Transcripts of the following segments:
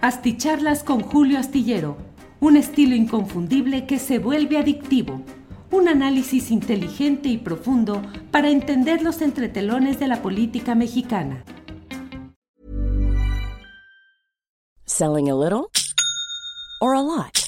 Asticharlas con Julio Astillero, un estilo inconfundible que se vuelve adictivo. Un análisis inteligente y profundo para entender los entretelones de la política mexicana. Selling a little or a lot?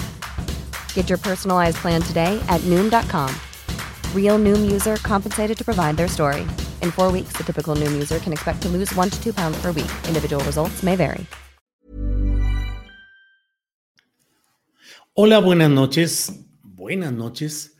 Get your personalized plan today at Noom.com. Real Noom user compensated to provide their story. In four weeks, the typical Noom user can expect to lose one to two pounds per week. Individual results may vary. Hola, buenas noches. Buenas noches.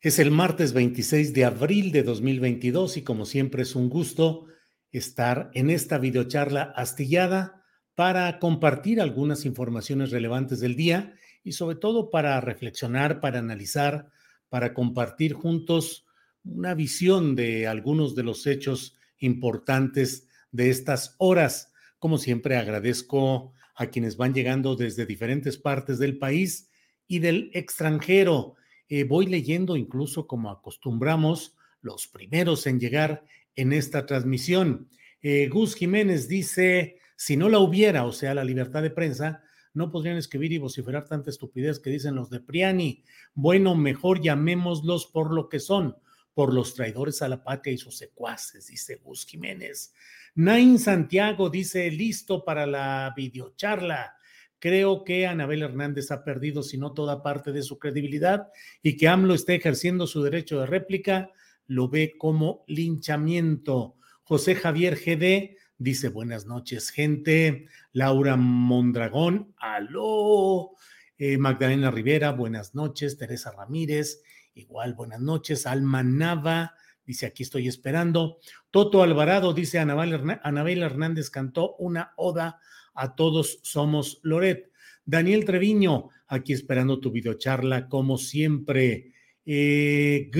Es el martes 26 de abril de 2022 y como siempre es un gusto estar en esta videocharla astillada para compartir algunas informaciones relevantes del día y sobre todo para reflexionar, para analizar, para compartir juntos una visión de algunos de los hechos importantes de estas horas. Como siempre, agradezco a quienes van llegando desde diferentes partes del país y del extranjero. Eh, voy leyendo incluso como acostumbramos los primeros en llegar en esta transmisión. Eh, Gus Jiménez dice, si no la hubiera, o sea, la libertad de prensa, no podrían escribir y vociferar tanta estupidez que dicen los de Priani. Bueno, mejor llamémoslos por lo que son, por los traidores a la patria y sus secuaces, dice Gus Jiménez. Nain Santiago dice, listo para la videocharla. Creo que Anabel Hernández ha perdido, si no toda parte de su credibilidad, y que AMLO esté ejerciendo su derecho de réplica, lo ve como linchamiento. José Javier GD Dice buenas noches, gente. Laura Mondragón, aló. Eh, Magdalena Rivera, buenas noches. Teresa Ramírez, igual buenas noches. Alma Nava, dice aquí estoy esperando. Toto Alvarado, dice Anabel, Hernández cantó una oda a todos somos Loret. Daniel Treviño, aquí esperando tu videocharla como siempre. Eh,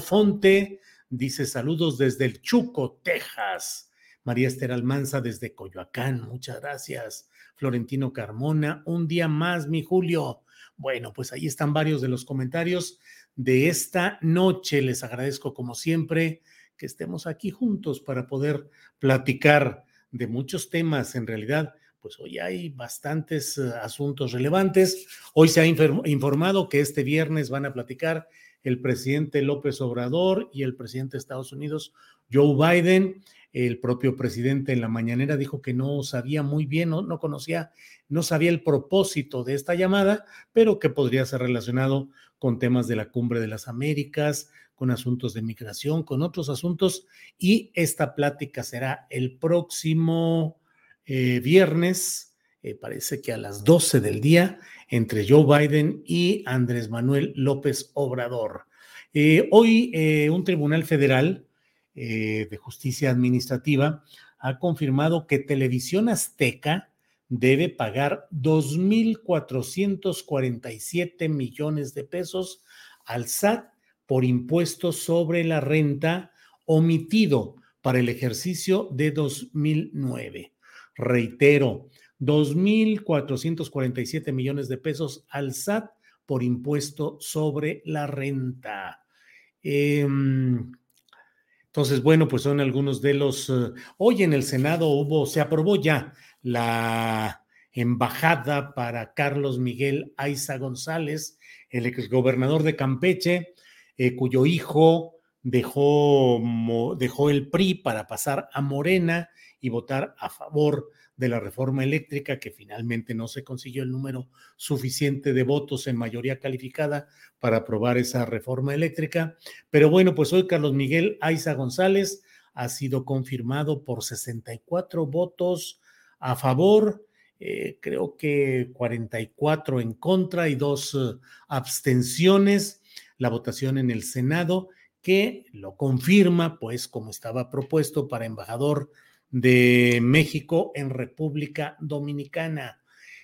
Fonte dice saludos desde el Chuco, Texas. María Esther Almanza desde Coyoacán, muchas gracias. Florentino Carmona, un día más, mi Julio. Bueno, pues ahí están varios de los comentarios de esta noche. Les agradezco como siempre que estemos aquí juntos para poder platicar de muchos temas. En realidad, pues hoy hay bastantes eh, asuntos relevantes. Hoy se ha informado que este viernes van a platicar el presidente López Obrador y el presidente de Estados Unidos, Joe Biden. El propio presidente en la mañanera dijo que no sabía muy bien, no, no conocía, no sabía el propósito de esta llamada, pero que podría ser relacionado con temas de la cumbre de las Américas, con asuntos de migración, con otros asuntos. Y esta plática será el próximo eh, viernes, eh, parece que a las 12 del día, entre Joe Biden y Andrés Manuel López Obrador. Eh, hoy un tribunal federal eh, de Justicia Administrativa ha confirmado que Televisión Azteca debe pagar 2.447 millones de pesos al SAT por impuestos sobre la renta omitido para el ejercicio de 2009. Reitero, 2.447 millones de pesos al SAT por impuesto sobre la renta. Eh, entonces, bueno, pues son algunos de los... Eh, hoy en el Senado hubo, se aprobó ya la embajada para Carlos Miguel Aiza González, el exgobernador de Campeche, eh, cuyo hijo dejó, dejó el PRI para pasar a Morena y votar a favor de la reforma eléctrica, que finalmente no se consiguió el número suficiente de votos en mayoría calificada para aprobar esa reforma eléctrica. Pero bueno, pues hoy Carlos Miguel Aiza González ha sido confirmado por 64 votos a favor, eh, creo que 44 en contra y dos eh, abstenciones. La votación en el Senado que lo confirma, pues como estaba propuesto para embajador de México en República Dominicana.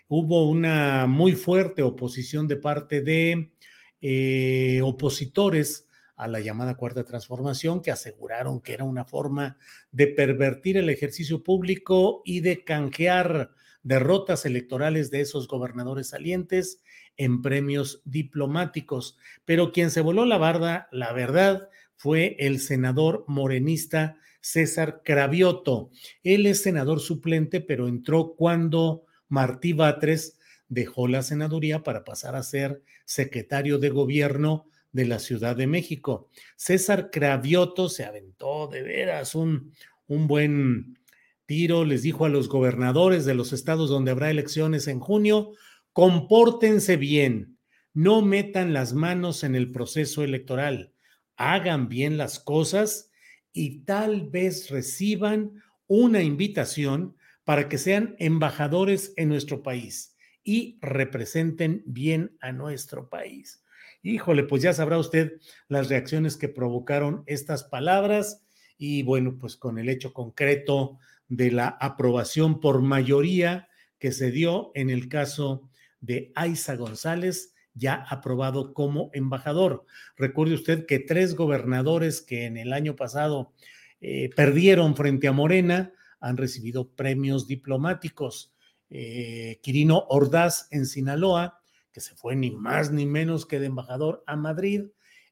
Hubo una muy fuerte oposición de parte de eh, opositores a la llamada cuarta transformación que aseguraron que era una forma de pervertir el ejercicio público y de canjear derrotas electorales de esos gobernadores salientes en premios diplomáticos. Pero quien se voló la barda, la verdad, fue el senador morenista César Cravioto. Él es senador suplente, pero entró cuando Martí Batres dejó la senaduría para pasar a ser secretario de gobierno de la Ciudad de México. César Cravioto se aventó de veras un, un buen tiro, les dijo a los gobernadores de los estados donde habrá elecciones en junio, compórtense bien, no metan las manos en el proceso electoral, hagan bien las cosas y tal vez reciban una invitación para que sean embajadores en nuestro país y representen bien a nuestro país. Híjole, pues ya sabrá usted las reacciones que provocaron estas palabras y bueno, pues con el hecho concreto de la aprobación por mayoría que se dio en el caso de Aiza González, ya aprobado como embajador. Recuerde usted que tres gobernadores que en el año pasado eh, perdieron frente a Morena han recibido premios diplomáticos. Eh, Quirino Ordaz en Sinaloa que se fue ni más ni menos que de embajador a Madrid,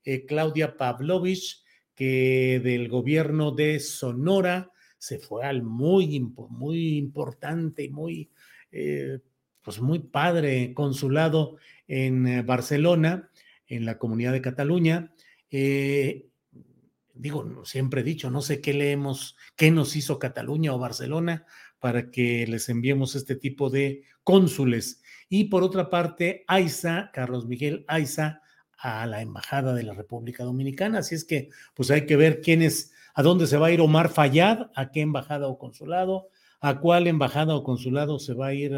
eh, Claudia Pavlovich, que del gobierno de Sonora se fue al muy, muy importante y muy, pues muy padre consulado en eh, Barcelona, en la comunidad de Cataluña. digo, siempre he dicho, no sé qué leemos, qué nos hizo Cataluña o Barcelona para que les enviemos este tipo de cónsules y por otra parte, Aiza, Carlos Miguel Aiza, a la Embajada de la República Dominicana. Así es que, pues hay que ver quién es, a dónde se va a ir Omar Fayad, a qué embajada o consulado, a cuál embajada o consulado se va a ir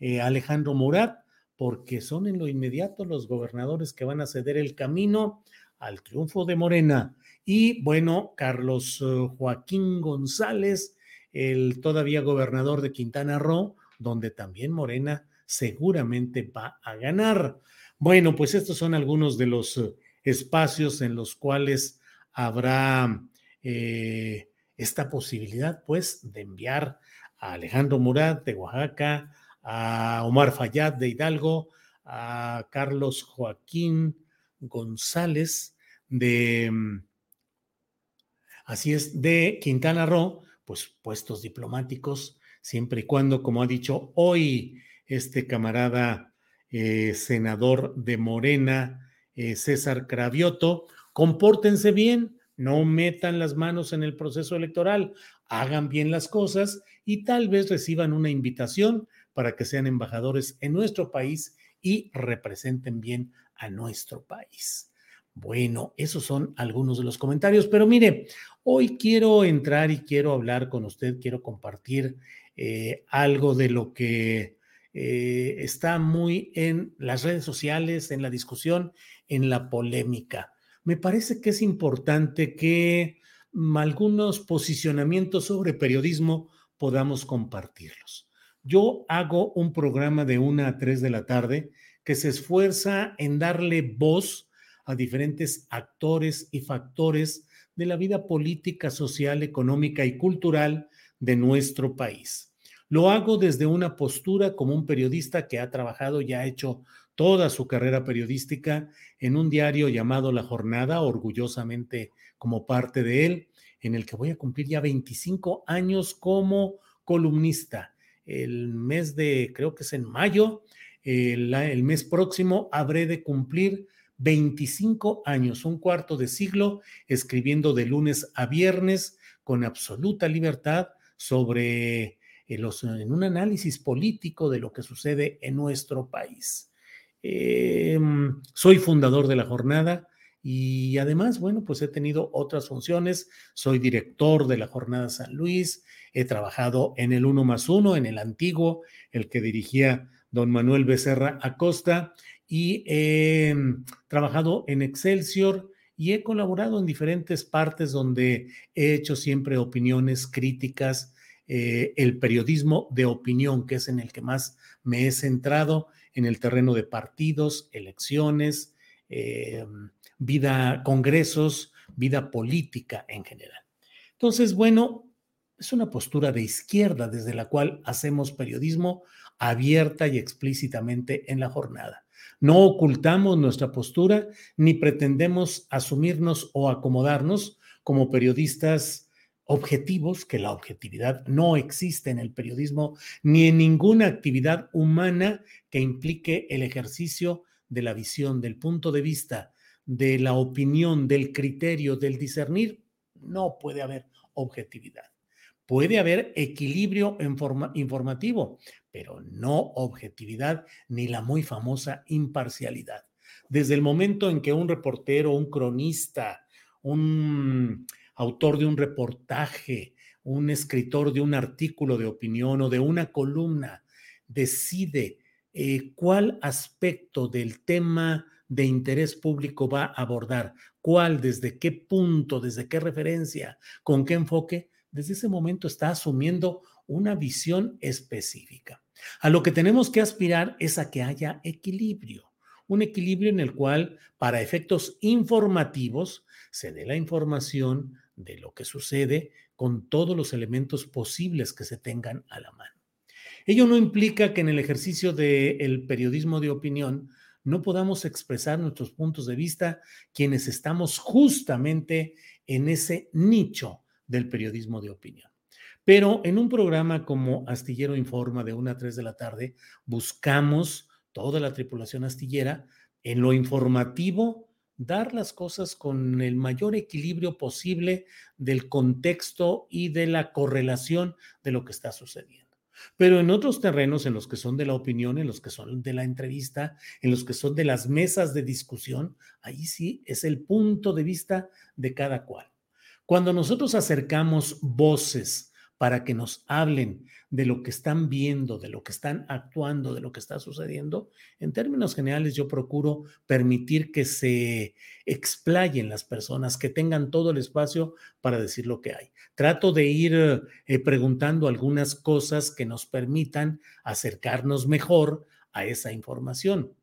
eh, Alejandro Murat, porque son en lo inmediato los gobernadores que van a ceder el camino al triunfo de Morena. Y bueno, Carlos eh, Joaquín González, el todavía gobernador de Quintana Roo, donde también Morena seguramente va a ganar. Bueno, pues estos son algunos de los eh, espacios en los cuales habrá esta posibilidad, pues, de enviar a Alejandro Murat de Oaxaca, a Omar Fayad de Hidalgo, a Carlos Joaquín González de, mm, así es, de Quintana Roo, pues puestos diplomáticos, siempre y cuando, como ha dicho hoy este camarada eh, senador de Morena, eh, César Cravioto, compórtense bien, no metan las manos en el proceso electoral, hagan bien las cosas y tal vez reciban una invitación para que sean embajadores en nuestro país y representen bien a nuestro país. Bueno, esos son algunos de los comentarios, pero mire, hoy quiero entrar y quiero hablar con usted, quiero compartir eh, algo de lo que eh, está muy en las redes sociales, en la discusión, en la polémica. Me parece que es importante que mm, algunos posicionamientos sobre periodismo podamos compartirlos. Yo hago un programa de una a tres de la tarde que se esfuerza en darle voz a diferentes actores y factores de la vida política, social, económica y cultural de nuestro país. Lo hago desde una postura como un periodista que ha trabajado y ha hecho toda su carrera periodística en un diario llamado La Jornada, orgullosamente como parte de él, en el que voy a cumplir ya 25 años como columnista. El mes de, creo que es en mayo, el, mes próximo habré de cumplir 25 años, un cuarto de siglo, escribiendo de lunes a viernes con absoluta libertad sobre en, un análisis político de lo que sucede en nuestro país. Em, soy fundador de la jornada y además, bueno, pues he tenido otras funciones. Soy director de la Jornada San Luis, he trabajado en el Uno más Uno, en el antiguo, el que dirigía don Manuel Becerra Acosta, y he trabajado en Excelsior y he colaborado en diferentes partes donde he hecho siempre opiniones críticas, eh, el periodismo de opinión, que es en el que más me he centrado, en el terreno de partidos, elecciones, eh, vida, congresos, vida política en general. Entonces, bueno, es una postura de izquierda desde la cual hacemos periodismo abierta y explícitamente en la jornada. No ocultamos nuestra postura ni pretendemos asumirnos o acomodarnos como periodistas objetivos, que la objetividad no existe en el periodismo ni en ninguna actividad humana que implique el ejercicio de la visión, del punto de vista, de la opinión, del criterio, del discernir, no puede haber objetividad. Puede haber equilibrio informativo, pero no objetividad ni la muy famosa imparcialidad. Desde el momento en que un reportero, un cronista, un autor de un reportaje, un escritor de un artículo de opinión o de una columna decide eh, cuál aspecto del tema de interés público va a abordar, cuál, desde qué punto, desde qué referencia, con qué enfoque, desde ese momento está asumiendo una visión específica. A lo que tenemos que aspirar es a que haya equilibrio, un equilibrio en el cual, para efectos informativos, se dé la información de lo que sucede con todos los elementos posibles que se tengan a la mano. Ello no implica que en el ejercicio del periodismo de opinión no podamos expresar nuestros puntos de vista quienes estamos justamente en ese nicho del periodismo de opinión. Pero en un programa como Astillero Informa de 1 a 3 de la tarde, buscamos toda la tripulación astillera en lo informativo dar las cosas con el mayor equilibrio posible del contexto y de la correlación de lo que está sucediendo. Pero en otros terrenos, en los que son de la opinión, en los que son de la entrevista, en los que son de las mesas de discusión, ahí sí es el punto de vista de cada cual. Cuando nosotros acercamos voces para que nos hablen de lo que están viendo, de lo que están actuando, de lo que está sucediendo, en términos generales yo procuro permitir que se explayen las personas, que tengan todo el espacio para decir lo que hay. Trato de ir eh, preguntando algunas cosas que nos permitan acercarnos mejor a esa información.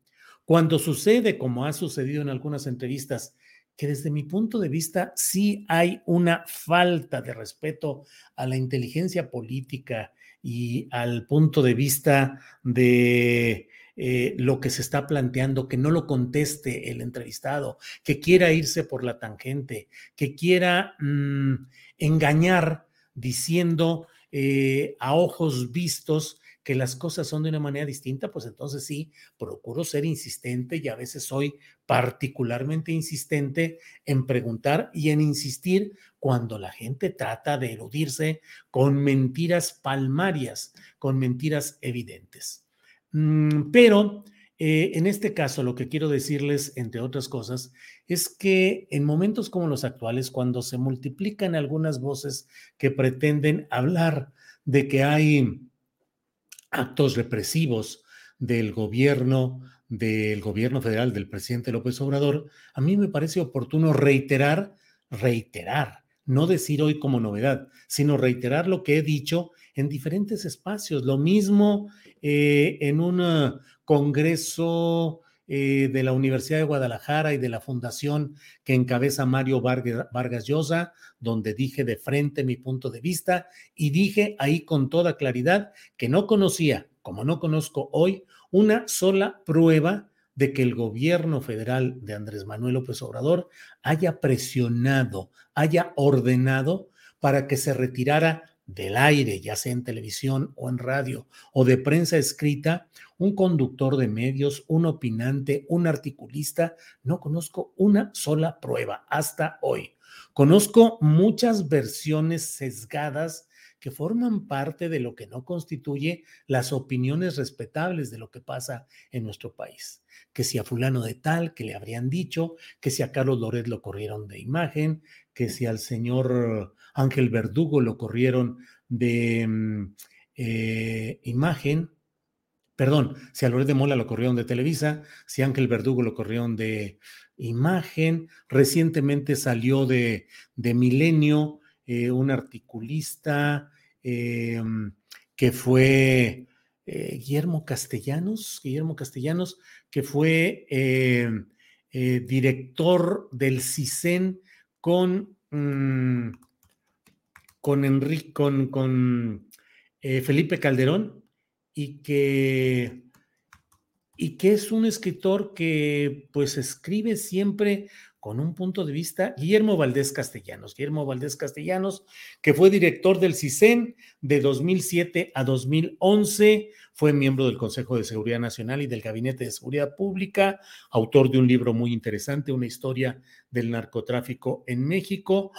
Cuando sucede, como ha sucedido en algunas entrevistas, que desde mi punto de vista sí hay una falta de respeto a la inteligencia política y al punto de vista de eh, lo que se está planteando, que no lo conteste el entrevistado, que quiera irse por la tangente, que quiera mm, engañar diciendo eh, a ojos vistos que las cosas son de una manera distinta, pues entonces sí, procuro ser insistente y a veces soy particularmente insistente en preguntar y en insistir cuando la gente trata de eludirse con mentiras palmarias, con mentiras evidentes. Mm, pero eh, en este caso, lo que quiero decirles, entre otras cosas, es que en momentos como los actuales, cuando se multiplican algunas voces que pretenden hablar de que hay actos represivos del gobierno, del gobierno federal del presidente López Obrador, a mí me parece oportuno reiterar, reiterar, no decir hoy como novedad, sino reiterar lo que he dicho en diferentes espacios. Lo mismo eh, en un uh, congreso eh, de la Universidad de Guadalajara y de la fundación que encabeza Mario Vargas Llosa, donde dije de frente mi punto de vista y dije ahí con toda claridad que no conocía, como no conozco hoy, una sola prueba de que el gobierno federal de Andrés Manuel López Obrador haya presionado, haya ordenado para que se retirara del aire, ya sea en televisión o en radio o de prensa escrita, un conductor de medios, un opinante, un articulista, no conozco una sola prueba hasta hoy. Conozco muchas versiones sesgadas que forman parte de lo que no constituye las opiniones respetables de lo que pasa en nuestro país. Que si a fulano de tal, que le habrían dicho, que si a Carlos Loret lo corrieron de imagen, que si al señor Ángel Verdugo lo corrieron de mm, eh, imagen, perdón, si a de Mola lo corrieron de Televisa, si Ángel Verdugo lo corrieron de imagen, recientemente salió de, de Milenio eh, un articulista eh, que fue eh, Guillermo Castellanos, Guillermo Castellanos, que fue director del CISEN con, mm, con, Enrique, con, con Felipe Calderón y que y que es un escritor que pues escribe siempre con un punto de vista, Guillermo Valdés Castellanos, Guillermo Valdés Castellanos, que fue director del CISEN de 2007 a 2011, fue miembro del Consejo de Seguridad Nacional y del Gabinete de Seguridad Pública, autor de un libro muy interesante, una historia del narcotráfico en México,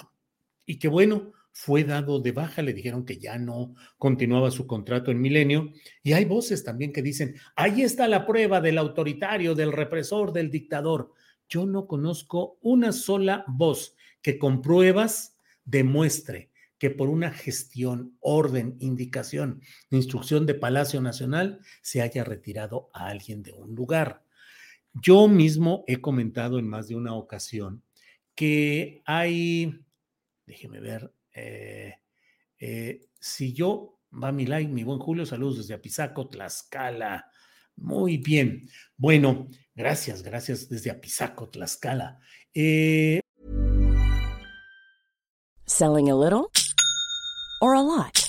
y que bueno, fue dado de baja, le dijeron que ya no continuaba su contrato en Milenio, y hay voces también que dicen, ahí está la prueba del autoritario, del represor, del dictador. Yo no conozco una sola voz que con pruebas demuestre que por una gestión, orden, indicación, instrucción de Palacio Nacional se haya retirado a alguien de un lugar. Yo mismo he comentado en más de una ocasión que hay, déjeme ver, eh, eh, si yo, va mi like, mi buen Julio, saludos desde Apizaco, Tlaxcala. Muy bien. Bueno, gracias, gracias desde Apizaco, Tlaxcala. Eh, Selling a little or a lot?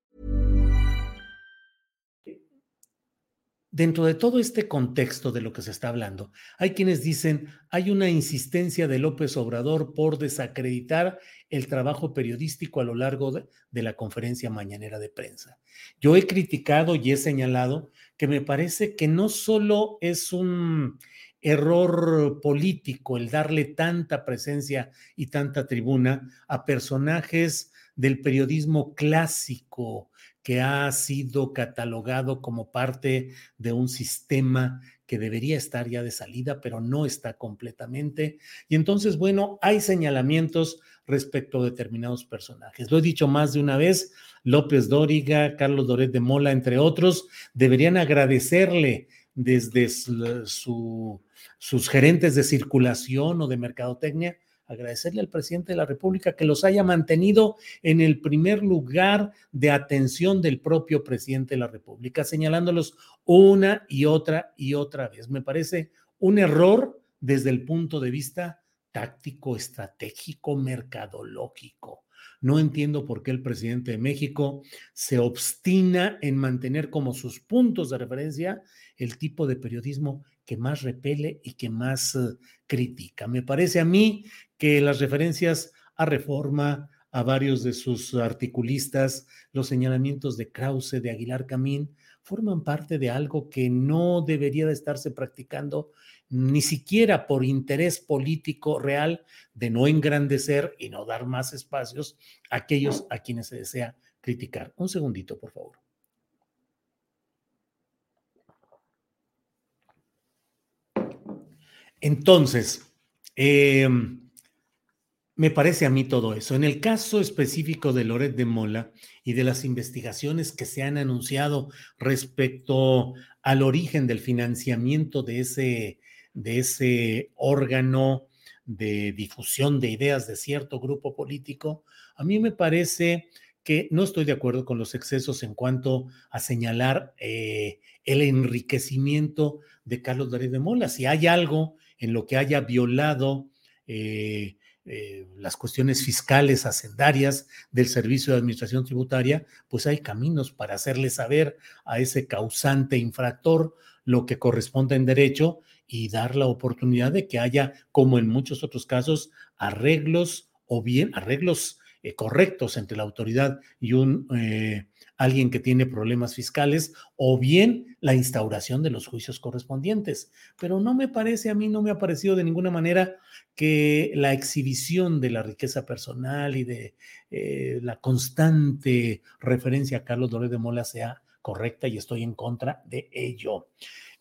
Dentro de todo este contexto de lo que se está hablando, hay quienes dicen hay una insistencia de López Obrador por desacreditar el trabajo periodístico a lo largo de, de, la conferencia mañanera de prensa. Yo he criticado y he señalado que me parece que no solo es un error político el darle tanta presencia y tanta tribuna a personajes del periodismo clásico, que ha sido catalogado como parte de un sistema que debería estar ya de salida, pero no está completamente. Y entonces, bueno, hay señalamientos respecto a determinados personajes. Lo he dicho más de una vez, López Dóriga, Carlos Doret de Mola, entre otros, deberían agradecerle desde su, sus gerentes de circulación o de mercadotecnia agradecerle al presidente de la República que los haya mantenido en el primer lugar de atención del propio presidente de la República, señalándolos una y otra y otra vez. Me parece un error desde el punto de vista táctico, estratégico, mercadológico. No entiendo por qué el presidente de México se obstina en mantener como sus puntos de referencia el tipo de periodismo que más repele y que más uh, critica. Me parece a mí que las referencias a reforma, a varios de sus articulistas, los señalamientos de Krause, de Aguilar Camín, forman parte de algo que no debería de estarse practicando ni siquiera por interés político real de no engrandecer y no dar más espacios a aquellos a quienes se desea criticar. Un segundito, por favor. Entonces, eh, me parece a mí todo eso. En el caso específico de Loret de Mola y de las investigaciones que se han anunciado respecto al origen del financiamiento de ese, de ese órgano de difusión de ideas de cierto grupo político, a mí me parece que no estoy de acuerdo con los excesos en cuanto a señalar eh, el enriquecimiento de Carlos Loret de Mola. Si hay algo en lo que haya violado eh, eh, las cuestiones fiscales, hacendarias del Servicio de Administración Tributaria, pues hay caminos para hacerle saber a ese causante infractor lo que corresponde en derecho y dar la oportunidad de que haya, como en muchos otros casos, arreglos o bien arreglos eh, correctos entre la autoridad y un eh, alguien que tiene problemas fiscales o bien la instauración de los juicios correspondientes. Pero no me parece, a mí no me ha parecido de ninguna manera que la exhibición de la riqueza personal y de eh, la constante referencia a Carlos Doré de Mola sea correcta y estoy en contra de ello.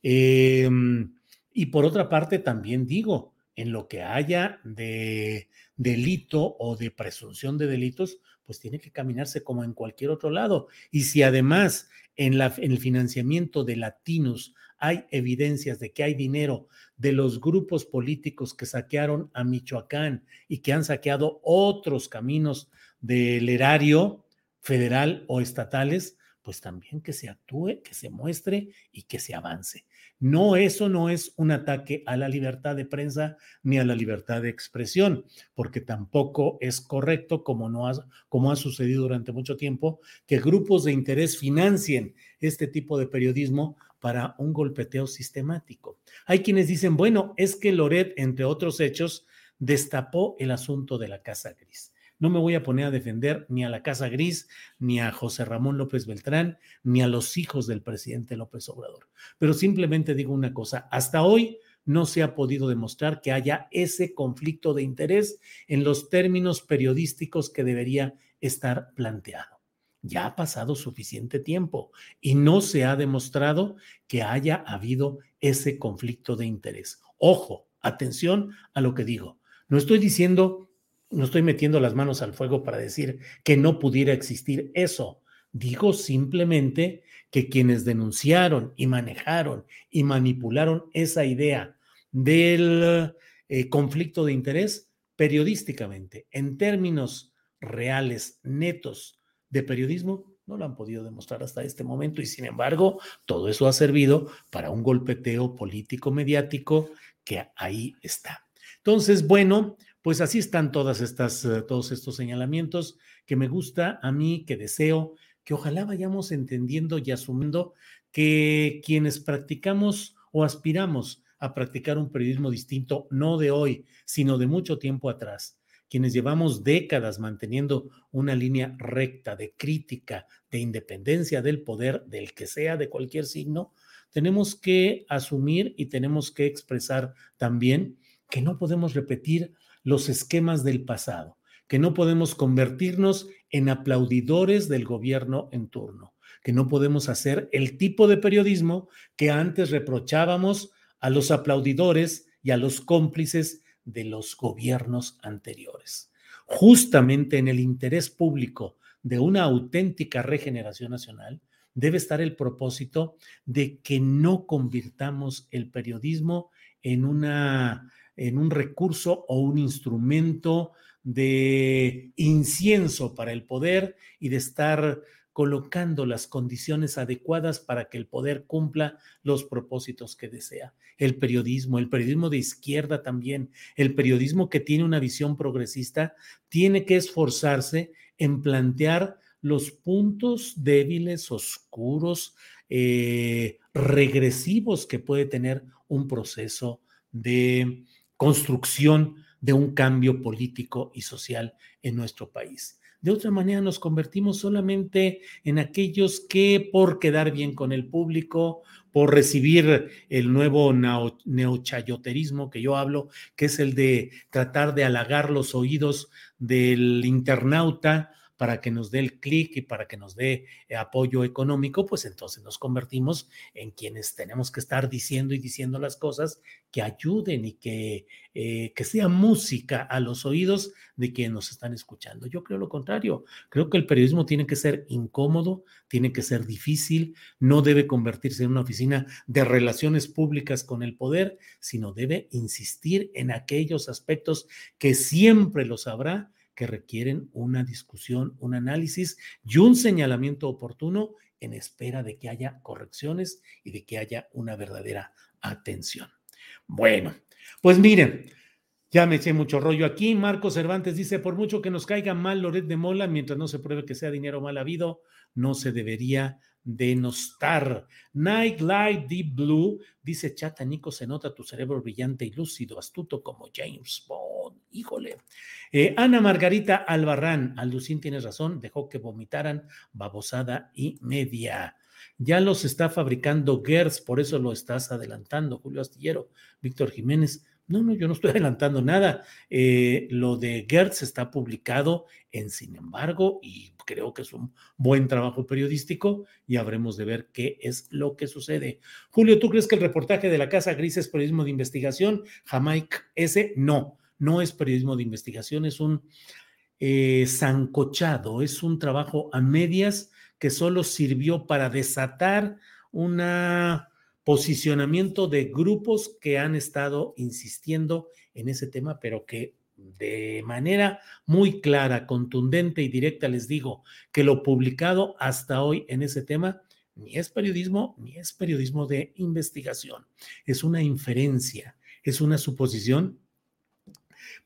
Em, y por otra parte, también digo, en lo que haya de delito o de presunción de delitos, pues tiene que caminarse como en cualquier otro lado. Y si además en, la, en el financiamiento de latinos hay evidencias de que hay dinero de los grupos políticos que saquearon a Michoacán y que han saqueado otros caminos del erario federal o estatales, pues también que se actúe, que se muestre y que se avance. No, eso no es un ataque a la libertad de prensa ni a la libertad de expresión, porque tampoco es correcto, como, no ha, como ha sucedido durante mucho tiempo, que grupos de interés financien este tipo de periodismo para un golpeteo sistemático. Hay quienes dicen, bueno, es que Loret, entre otros hechos, destapó el asunto de la Casa Gris. No me voy a poner a defender ni a la Casa Gris, ni a José Ramón López Beltrán, ni a los hijos del presidente López Obrador. Pero simplemente digo una cosa, hasta hoy no se ha podido demostrar que haya ese conflicto de interés en los términos periodísticos que debería estar planteado. Ya ha pasado suficiente tiempo y no se ha demostrado que haya habido ese conflicto de interés. Ojo, atención a lo que digo. No estoy diciendo no estoy metiendo las manos al fuego para decir que no pudiera existir eso. Digo simplemente que quienes denunciaron y manejaron y manipularon esa idea del eh, conflicto de interés periodísticamente, en términos reales, netos de periodismo, no lo han podido demostrar hasta este momento y sin embargo todo eso ha servido para un golpeteo político mediático que ahí está. Entonces, bueno, pues así están todas estas, eh, todos estos señalamientos que me gusta a mí, que deseo, que ojalá vayamos entendiendo y asumiendo que quienes practicamos o aspiramos a practicar un periodismo distinto, no de hoy, sino de mucho tiempo atrás, quienes llevamos décadas manteniendo una línea recta de crítica, de independencia del poder, del que sea, de cualquier signo, tenemos que asumir y tenemos que expresar también que no podemos repetir los esquemas del pasado, que no podemos convertirnos en aplaudidores del gobierno en turno, que no podemos hacer el tipo de periodismo que antes reprochábamos a los aplaudidores y a los cómplices de los gobiernos anteriores. Justamente en el interés público de una auténtica regeneración nacional, debe estar el propósito de que no convirtamos el periodismo en una en un recurso o un instrumento de incienso para el poder y de estar colocando las condiciones adecuadas para que el poder cumpla los propósitos que desea. El periodismo, el periodismo de izquierda también, el periodismo que tiene una visión progresista, tiene que esforzarse en plantear los puntos débiles, oscuros, eh, regresivos que puede tener un proceso de construcción de un cambio político y social en nuestro país. De otra manera, nos convertimos solamente en aquellos que por quedar bien con el público, por recibir el nuevo neochayoterismo que yo hablo, que es el de tratar de halagar los oídos del internauta para que nos dé el clic y para que nos dé eh, apoyo económico, pues entonces nos convertimos en quienes tenemos que estar diciendo y diciendo las cosas que ayuden y que, eh, que sea música a los oídos de quienes nos están escuchando. Yo creo lo contrario. Creo que el periodismo tiene que ser incómodo, tiene que ser difícil, no debe convertirse en una oficina de relaciones públicas con el poder, sino debe insistir en aquellos aspectos que siempre los habrá que requieren una discusión, un análisis y un señalamiento oportuno en espera de que haya correcciones y de que haya una verdadera atención. Bueno, pues miren, ya me eché mucho rollo aquí. Marco Cervantes dice, por mucho que nos caiga mal Loret de Mola, mientras no se pruebe que sea dinero mal habido, no se debería denostar. Night Light Deep Blue dice, chata Nico, se nota tu cerebro brillante y lúcido, astuto como James Bond. Híjole. Eh, Ana Margarita Albarrán, Alducín tienes razón, dejó que vomitaran babosada y media. Ya los está fabricando GERS, por eso lo estás adelantando, Julio Astillero. Víctor Jiménez, no, no, yo no estoy adelantando nada. Eh, lo de Gertz está publicado en Sin embargo, y creo que es un buen trabajo periodístico y habremos de ver qué es lo que sucede. Julio, ¿tú crees que el reportaje de la Casa Gris es periodismo de investigación? Jamaica, ese no, no es periodismo de investigación, es un eh, zancochado, es un trabajo a medias que solo sirvió para desatar una posicionamiento de grupos que han estado insistiendo en ese tema, pero que de manera muy clara, contundente y directa les digo que lo publicado hasta hoy en ese tema ni es periodismo ni es periodismo de investigación, es una inferencia, es una suposición,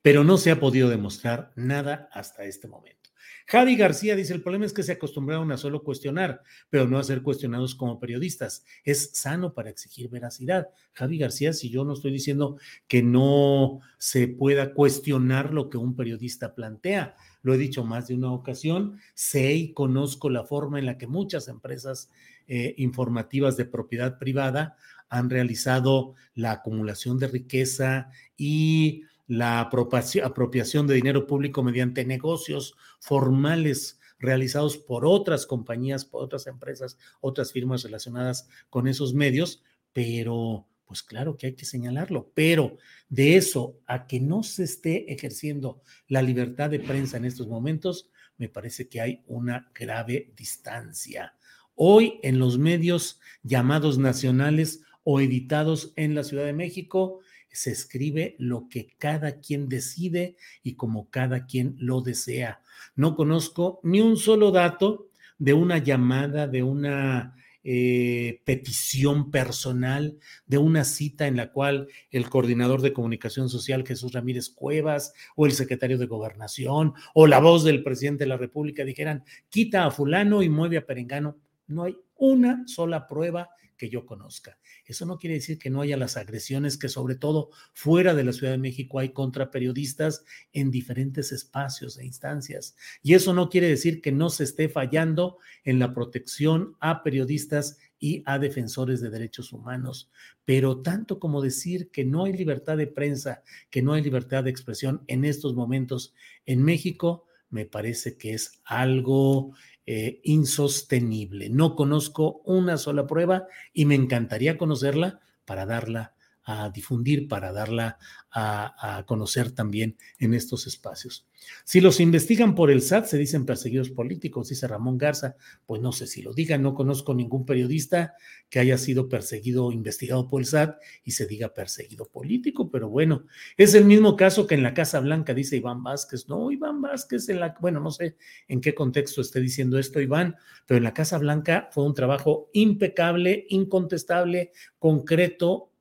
pero no se ha podido demostrar nada hasta este momento. Javi García dice, el problema es que se acostumbraron a solo cuestionar, pero no a ser cuestionados como periodistas. Es sano para exigir veracidad. Javi García, si yo no estoy diciendo que no se pueda cuestionar lo que un periodista plantea, lo he dicho más de una ocasión, sé y conozco la forma en la que muchas empresas eh, informativas de propiedad privada han realizado la acumulación de riqueza y la apropiación de dinero público mediante negocios formales realizados por otras compañías, por otras empresas, otras firmas relacionadas con esos medios, pero pues claro que hay que señalarlo, pero de eso a que no se esté ejerciendo la libertad de prensa en estos momentos, me parece que hay una grave distancia. Hoy en los medios llamados nacionales o editados en la Ciudad de México, se escribe lo que cada quien decide y como cada quien lo desea. No conozco ni un solo dato de una llamada, de una eh, petición personal, de una cita en la cual el coordinador de comunicación social, Jesús Ramírez Cuevas, o el secretario de gobernación, o la voz del presidente de la República dijeran, quita a fulano y mueve a Perengano. No hay una sola prueba que yo conozca. Eso no quiere decir que no haya las agresiones que sobre todo fuera de la Ciudad de México hay contra periodistas en diferentes espacios e instancias. Y eso no quiere decir que no se esté fallando en la protección a periodistas y a defensores de derechos humanos. Pero tanto como decir que no hay libertad de prensa, que no hay libertad de expresión en estos momentos en México, me parece que es algo eh, insostenible. No conozco una sola prueba y me encantaría conocerla para darla a difundir, para darla a, conocer también en estos espacios. Si los investigan por el SAT, se dicen perseguidos políticos, dice Ramón Garza. Pues no sé si lo digan, no conozco ningún periodista que haya sido perseguido investigado por el SAT y se diga perseguido político, pero bueno, es el mismo caso que en la Casa Blanca, dice Iván Vázquez. No, Iván Vázquez, en la, bueno, no sé en qué contexto esté diciendo esto, Iván, pero en la Casa Blanca fue un trabajo impecable, incontestable, concreto,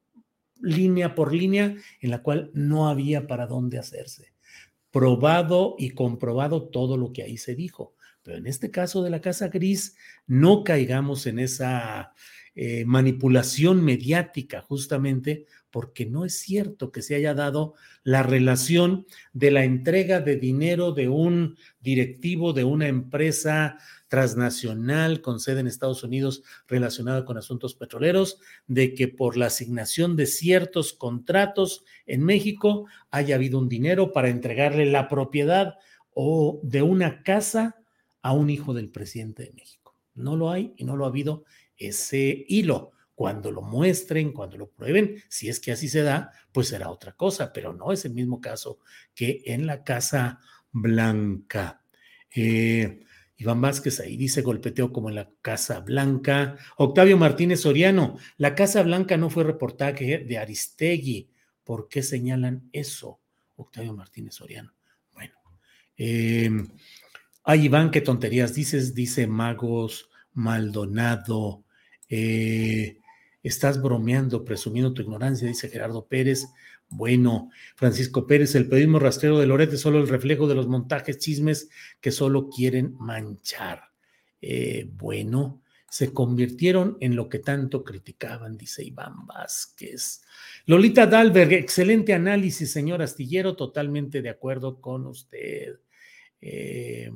línea por línea en la cual no había para dónde hacerse. Probado y comprobado todo lo que ahí se dijo. Pero en este caso de la Casa Gris, no caigamos en esa eh, manipulación mediática justamente porque no es cierto que se haya dado la relación de la entrega de dinero de un directivo de una empresa transnacional con sede en Estados Unidos relacionada con asuntos petroleros, de que por la asignación de ciertos contratos en México haya habido un dinero para entregarle la propiedad o de una casa a un hijo del presidente de México. No lo hay y no lo ha habido ese hilo. Cuando lo muestren, cuando lo prueben, si es que así se da, pues será otra cosa, pero no es el mismo caso que en la Casa Blanca. Eh, Iván Vázquez ahí dice golpeteo como en la Casa Blanca. Octavio Martínez Soriano, la Casa Blanca no fue reportaje de Aristegui. ¿Por qué señalan eso? Octavio Martínez Soriano. Bueno. Eh, ay, Iván, qué tonterías dices, dice Magos Maldonado. Eh, estás bromeando, presumiendo tu ignorancia, dice Gerardo Pérez. Bueno, Francisco Pérez, el periodismo rastrero de Loret es solo el reflejo de los montajes chismes que solo quieren manchar. Eh, bueno, se convirtieron en lo que tanto criticaban, dice Iván Vázquez. Lolita Dalberg, excelente análisis, señor Astillero, totalmente de acuerdo con usted. Eh,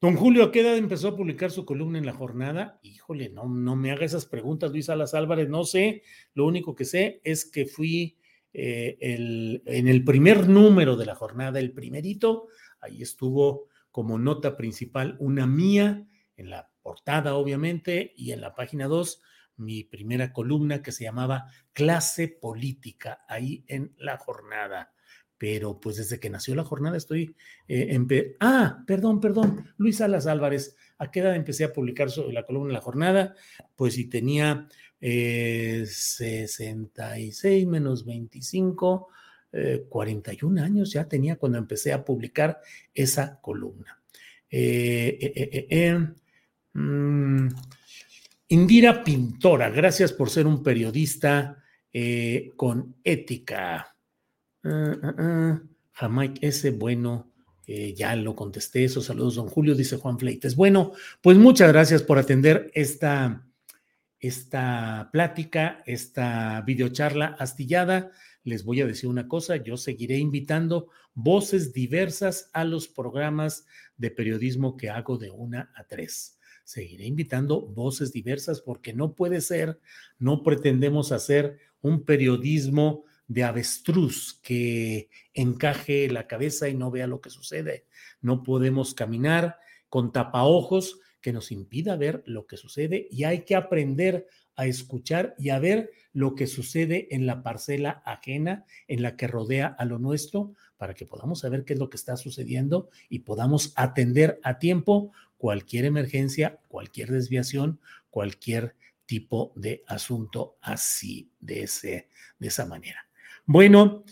Don Julio, ¿a qué edad empezó a publicar su columna en la jornada? Híjole, no, no me haga esas preguntas, Luis Alas Álvarez, no sé. Lo único que sé es que fui eh, el, en el primer número de la jornada, el primerito, ahí estuvo como nota principal una mía, en la portada obviamente, y en la página 2, mi primera columna que se llamaba Clase Política, ahí en la jornada pero pues desde que nació la jornada estoy eh, en... Ah, perdón, perdón, Luis Salas Álvarez, ¿a qué edad empecé a publicar sobre la columna de la jornada? Pues si tenía 66 eh, menos 25, 41 eh, años ya tenía cuando empecé a publicar esa columna. Mm, Indira Pintora, gracias por ser un periodista con ética. Uh, ese, bueno, eh, ya lo contesté, esos saludos, don Julio, dice Juan Fleites. Bueno, pues muchas gracias por atender esta, esta plática, esta videocharla astillada. Les voy a decir una cosa, yo seguiré invitando voces diversas a los programas de periodismo que hago de una a tres. Seguiré invitando voces diversas porque no puede ser, no pretendemos hacer un periodismo de avestruz que encaje la cabeza y no vea lo que sucede. No podemos caminar con tapaojos que nos impida ver lo que sucede y hay que aprender a escuchar y a ver lo que sucede en la parcela ajena, en la que rodea a lo nuestro, para que podamos saber qué es lo que está sucediendo y podamos atender a tiempo cualquier emergencia, cualquier desviación, cualquier tipo de asunto así, de, ese, de esa manera. Bueno,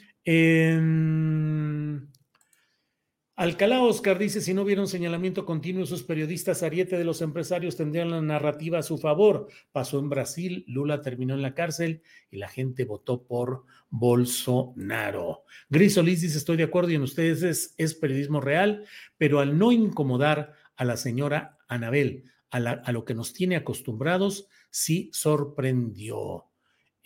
Alcalá Oscar dice, si no hubiera un señalamiento continuo, sus periodistas ariete de los empresarios tendrían la narrativa a su favor. Pasó en Brasil, Lula terminó en la cárcel y la gente votó por Bolsonaro. Gris Solís dice, estoy de acuerdo y en ustedes es, periodismo real, pero al no incomodar a la señora Anabel, a, a lo que nos tiene acostumbrados, sí sorprendió.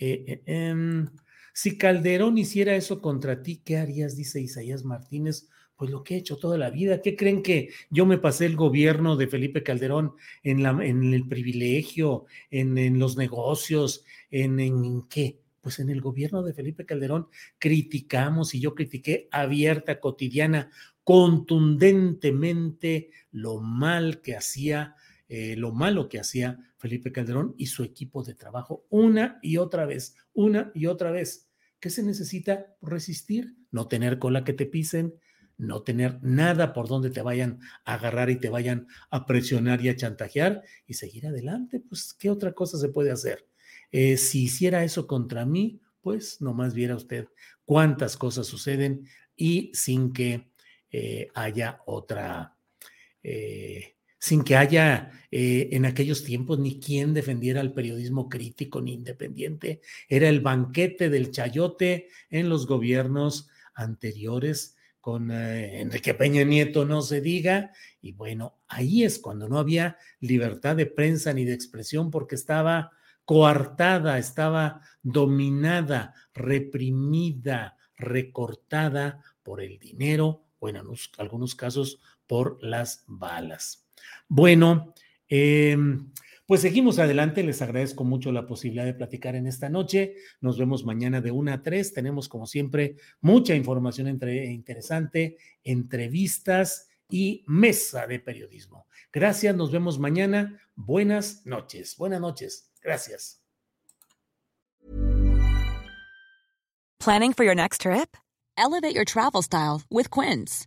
Eh, eh, em, si Calderón hiciera eso contra ti, ¿qué harías? Dice Isaías Martínez. Pues lo que he hecho toda la vida. ¿Qué creen que yo me pasé el gobierno de Felipe Calderón en, la, en el privilegio, en, los negocios, en, en qué? Pues en el gobierno de Felipe Calderón criticamos y yo critiqué abierta, cotidiana, contundentemente lo mal que hacía, eh, lo malo que hacía Felipe Calderón y su equipo de trabajo una y otra vez, una y otra vez. ¿Qué se necesita? Resistir, no tener cola que te pisen, no tener nada por donde te vayan a agarrar y te vayan a presionar y a chantajear y seguir adelante. Pues, ¿qué otra cosa se puede hacer? Eh, si hiciera eso contra mí, pues nomás viera usted cuántas cosas suceden y sin que eh, haya otra, eh, sin que haya eh, en aquellos tiempos ni quien defendiera el periodismo crítico ni independiente. Era el banquete del chayote en los gobiernos anteriores con eh, Enrique Peña Nieto, no se diga. Y bueno, ahí es cuando no había libertad de prensa ni de expresión porque estaba coartada, estaba dominada, reprimida, recortada por el dinero o en algunos casos por las balas. Bueno, em, pues seguimos adelante. Les agradezco mucho la posibilidad de platicar en esta noche. Nos vemos mañana de 1 a 3. Tenemos, como siempre, mucha información entre, interesante, entrevistas y Mesa de Periodismo. Gracias, nos vemos mañana. Buenas noches, buenas noches. Gracias. Planning for your next trip? Elevate your travel style with Quince.